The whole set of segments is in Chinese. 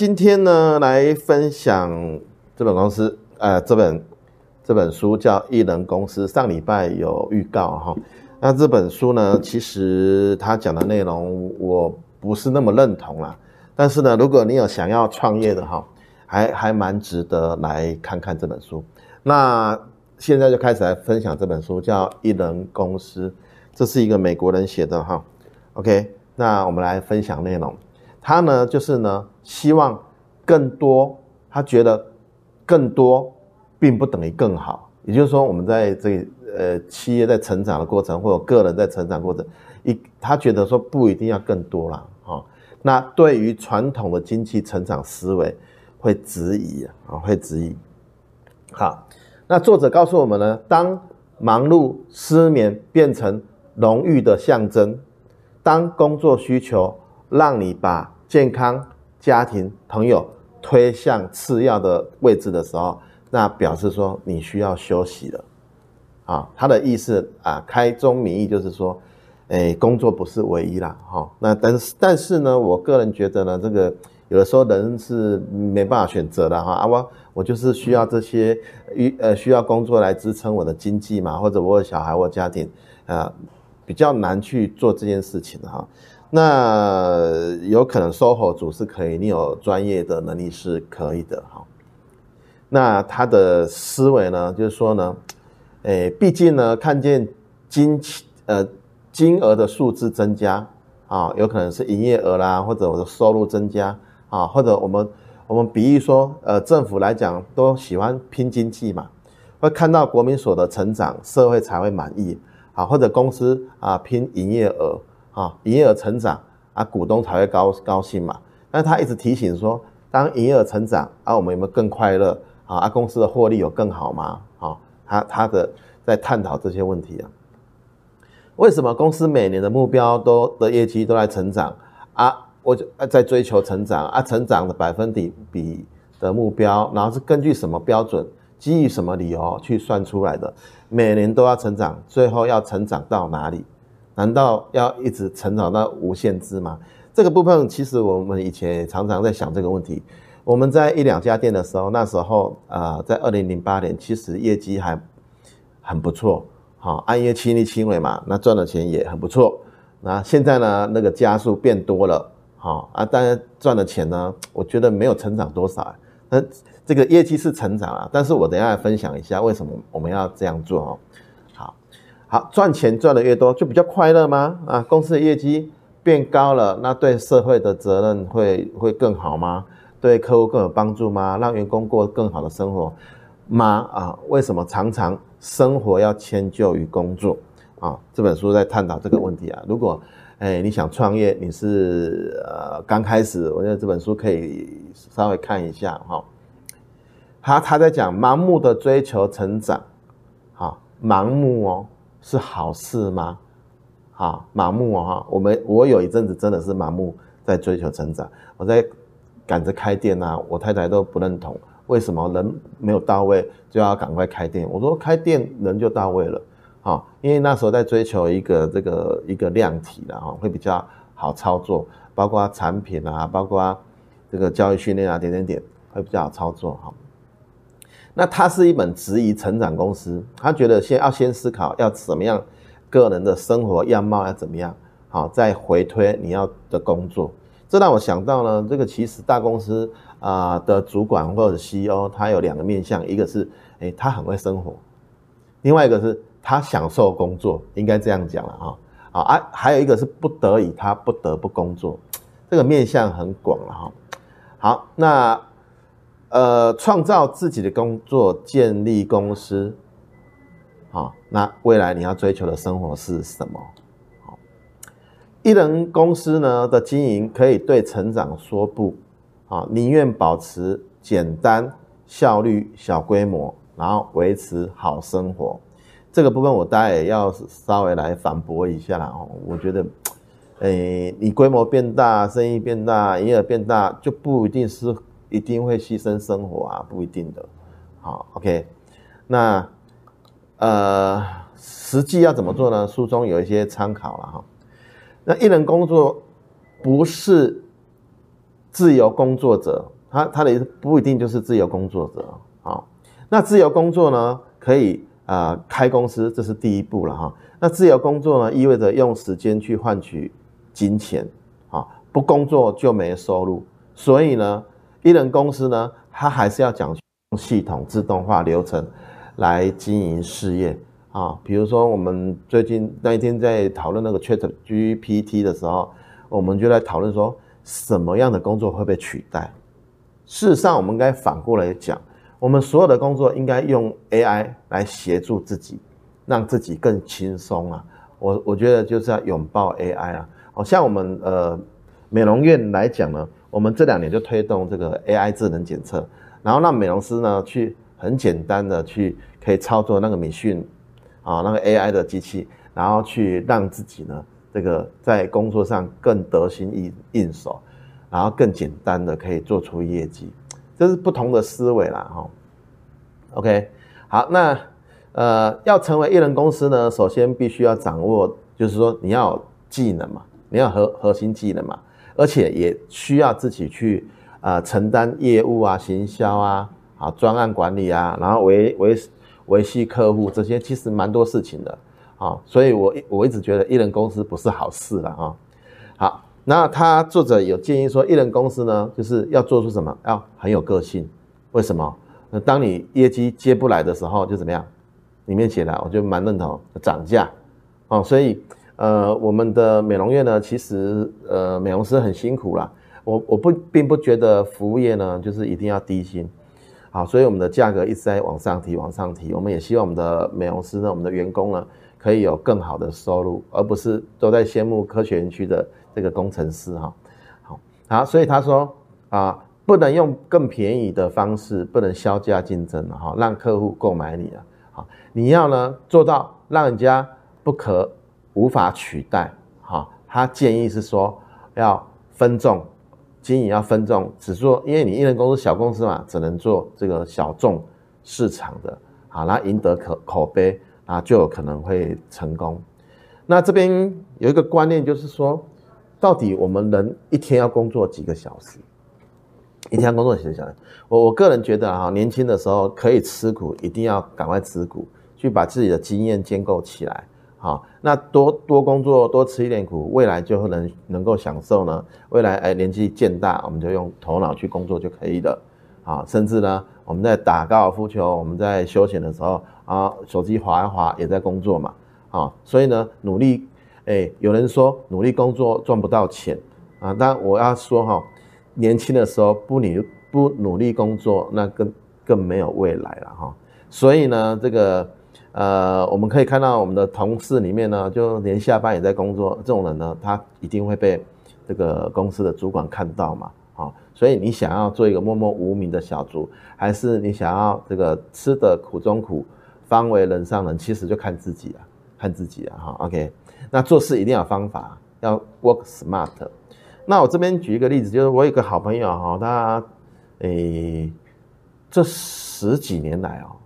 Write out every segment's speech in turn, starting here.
今天呢，来分享这本公司，呃，这本这本书叫《一人公司》。上礼拜有预告哈，那这本书呢，其实他讲的内容我不是那么认同啦。但是呢，如果你有想要创业的哈，还还蛮值得来看看这本书。那现在就开始来分享这本书，叫《一人公司》，这是一个美国人写的哈。OK，那我们来分享内容。他呢，就是呢，希望更多。他觉得更多并不等于更好。也就是说，我们在这呃企业在成长的过程，或者个人在成长过程，一他觉得说不一定要更多了啊。那对于传统的经济成长思维会质疑啊，会质疑。好，那作者告诉我们呢，当忙碌失眠变成荣誉的象征，当工作需求让你把健康、家庭、朋友推向次要的位置的时候，那表示说你需要休息了，啊，他的意思啊，开宗明义就是说，诶，工作不是唯一啦，哈，那但是但是呢，我个人觉得呢，这个有的时候人是没办法选择的哈，啊，我我就是需要这些，呃，需要工作来支撑我的经济嘛，或者我有小孩，我家庭，啊，比较难去做这件事情哈。那有可能 SOHO 组是可以，你有专业的能力是可以的哈。那他的思维呢，就是说呢，诶，毕竟呢，看见金呃金额的数字增加啊，有可能是营业额啦，或者我的收入增加啊，或者我们我们比喻说，呃，政府来讲都喜欢拼经济嘛，会看到国民所得成长，社会才会满意啊，或者公司啊拼营业额。啊，营业额成长啊，股东才会高高兴嘛。但是他一直提醒说，当营业额成长啊，我们有没有更快乐啊？啊，公司的获利有更好吗？啊，他他的在探讨这些问题啊。为什么公司每年的目标都的业绩都在成长啊？我就在追求成长啊，成长的百分比比的目标，然后是根据什么标准，基于什么理由去算出来的？每年都要成长，最后要成长到哪里？难道要一直成长到无限制吗？这个部分其实我们以前也常常在想这个问题。我们在一两家店的时候，那时候啊、在二零零八年，其实业绩还很不错，好，按月亲力亲为嘛，那赚的钱也很不错。那现在呢，那个加速变多了，好啊，当然赚的钱呢，我觉得没有成长多少。那这个业绩是成长啊，但是我等下来分享一下为什么我们要这样做哦。好，赚钱赚的越多，就比较快乐吗？啊，公司的业绩变高了，那对社会的责任会会更好吗？对客户更有帮助吗？让员工过更好的生活吗？啊，为什么常常生活要迁就于工作？啊，这本书在探讨这个问题啊。如果哎你想创业，你是呃刚开始，我觉得这本书可以稍微看一下哈。他他在讲盲目的追求成长，好，盲目哦。是好事吗？啊，盲目啊、哦！我们我有一阵子真的是盲目在追求成长，我在赶着开店啊，我太太都不认同，为什么人没有到位就要赶快开店？我说开店人就到位了，啊，因为那时候在追求一个这个一个量体的哈，会比较好操作，包括产品啊，包括这个教育训练啊，点点点会比较好操作哈。那它是一本质疑成长公司，他觉得先要先思考要怎么样，个人的生活样貌要怎么样，好再回推你要的工作。这让我想到呢，这个其实大公司啊的主管或者 CEO，他有两个面向，一个是诶他很会生活，另外一个是他享受工作，应该这样讲了啊啊，还有一个是不得已他不得不工作，这个面向很广了哈。好，那。呃，创造自己的工作，建立公司，好，那未来你要追求的生活是什么？好，一人公司呢的经营可以对成长说不，啊，宁愿保持简单、效率、小规模，然后维持好生活。这个部分我大概也要稍微来反驳一下啦。哦，我觉得，诶，你规模变大，生意变大，营业额变大，就不一定是。一定会牺牲生活啊，不一定的。好，OK，那呃，实际要怎么做呢？书中有一些参考了哈。那一人工作不是自由工作者，他他的意思不一定就是自由工作者啊。那自由工作呢，可以啊、开公司，这是第一步了哈。那自由工作呢，意味着用时间去换取金钱啊，不工作就没收入。所以呢，一人公司呢，它还是要讲系统、自动化流程来经营事业啊。比如说，我们最近那一天在讨论那个 ChatGPT 的时候，我们就在讨论说，什么样的工作会被取代？事实上，我们应该反过来讲。我们所有的工作应该用 AI 来协助自己，让自己更轻松啊！我我觉得就是要拥抱 AI 啊！好像我们呃美容院来讲呢，我们这两年就推动这个 AI 智能检测，然后让美容师呢去很简单的去可以操作那个米讯啊那个 AI 的机器，然后去让自己呢这个在工作上更得心应应手，然后更简单的可以做出业绩。这是不同的思维啦，哈。OK，好，那呃，要成为一人公司呢，首先必须要掌握，就是说你要技能嘛，你要核核心技能嘛，而且也需要自己去呃承担业务啊、行销啊、啊专案管理啊，然后维维维系客户这些，其实蛮多事情的啊。所以我我一直觉得一人公司不是好事了啊。好。那他作者有建议说，一人公司呢，就是要做出什么？要很有个性。为什么？那当你业绩接不来的时候，就怎么样？里面写的，我就蛮认同，涨价。哦，所以呃，我们的美容院呢，其实呃，美容师很辛苦啦。我我不并不觉得服务业呢，就是一定要低薪。好，所以我们的价格一直在往上提，往上提。我们也希望我们的美容师呢，我们的员工呢，可以有更好的收入，而不是都在羡慕科学园区的。这个工程师哈，好，好，所以他说啊，不能用更便宜的方式，不能削价竞争了哈，让客户购买你啊，好，你要呢做到让人家不可无法取代哈。他建议是说要分众经营，要分众，只做，因为你一人公司小公司嘛，只能做这个小众市场的，好，那赢得口口碑啊，就有可能会成功。那这边有一个观念就是说。到底我们人一天要工作几个小时？一天工作几个小时？我我个人觉得啊，年轻的时候可以吃苦，一定要赶快吃苦，去把自己的经验建构起来。好，那多多工作，多吃一点苦，未来就能能够享受呢。未来哎，年纪渐大，我们就用头脑去工作就可以了。啊，甚至呢，我们在打高尔夫球，我们在休闲的时候啊，手机滑一滑也在工作嘛。啊，所以呢，努力。哎，有人说努力工作赚不到钱啊，但我要说哈，年轻的时候不努不努力工作，那更更没有未来了哈。所以呢，这个呃，我们可以看到我们的同事里面呢，就连下班也在工作，这种人呢，他一定会被这个公司的主管看到嘛。好，所以你想要做一个默默无名的小卒，还是你想要这个吃得苦中苦，方为人上人，其实就看自己啊，看自己啊哈。OK。那做事一定要有方法，要 work smart。那我这边举一个例子，就是我有个好朋友哈，他诶这十几年来哦，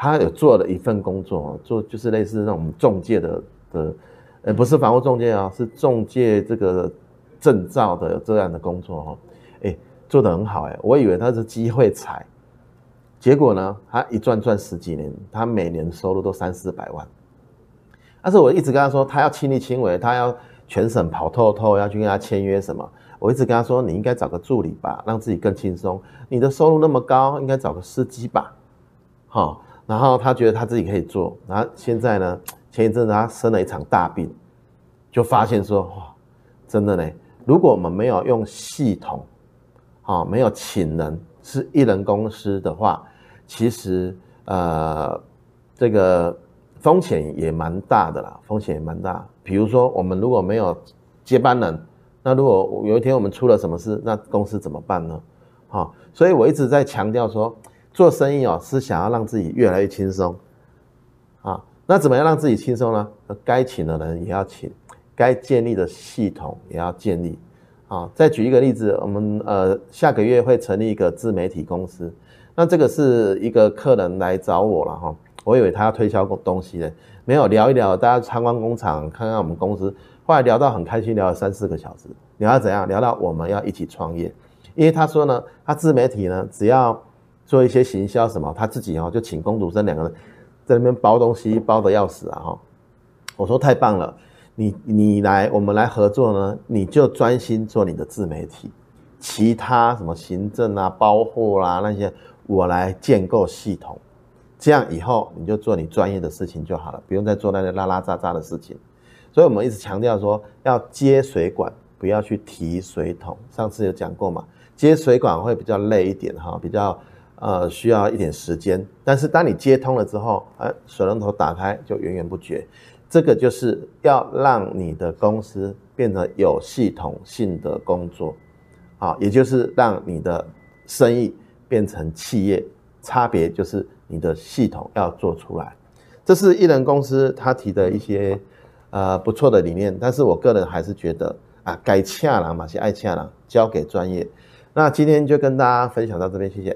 他有做了一份工作，做就是类似那种中介的的，呃不是房屋中介啊，是中介这个证照的这样的工作哈，诶做得很好诶，我以为他是机会财，结果呢，他一赚赚十几年，他每年收入都三四百万。但是我一直跟他说，他要亲力亲为，他要全省跑透透，要去跟他签约什么。我一直跟他说，你应该找个助理吧，让自己更轻松。你的收入那么高，应该找个司机吧。好，然后他觉得他自己可以做。然后现在呢，前一阵子他生了一场大病，就发现说，哇，真的呢，如果我们没有用系统，啊，没有请人，是一人公司的话，其实呃，这个。风险也蛮大的啦，风险也蛮大。比如说，我们如果没有接班人，那如果有一天我们出了什么事，那公司怎么办呢？好，所以我一直在强调说，做生意哦，是想要让自己越来越轻松。啊，那怎么样让自己轻松呢？该请的人也要请，该建立的系统也要建立。啊，再举一个例子，我们呃下个月会成立一个自媒体公司，那这个是一个客人来找我了哈。我以为他要推销东西呢，没有聊一聊，大家参观工厂，看看我们公司。后来聊到很开心，聊了三四个小时。聊到怎样？聊到我们要一起创业。因为他说呢，他自媒体呢，只要做一些行销什么，他自己哦就请工读生两个人在那边包东西，包得要死啊哈。我说太棒了，你你来我们来合作呢，你就专心做你的自媒体，其他什么行政啊、包货啦那些，我来建构系统。这样以后你就做你专业的事情就好了，不用再做那些拉拉杂杂的事情。所以我们一直强调说，要接水管，不要去提水桶。上次有讲过嘛，接水管会比较累一点哈，比较呃需要一点时间。但是当你接通了之后，哎，水龙头打开就源源不绝。这个就是要让你的公司变得有系统性的工作，啊，也就是让你的生意变成企业。差别就是。你的系统要做出来，这是一人公司他提的一些呃不错的理念，但是我个人还是觉得啊，该恰了嘛，是爱恰了，交给专业。那今天就跟大家分享到这边，谢谢。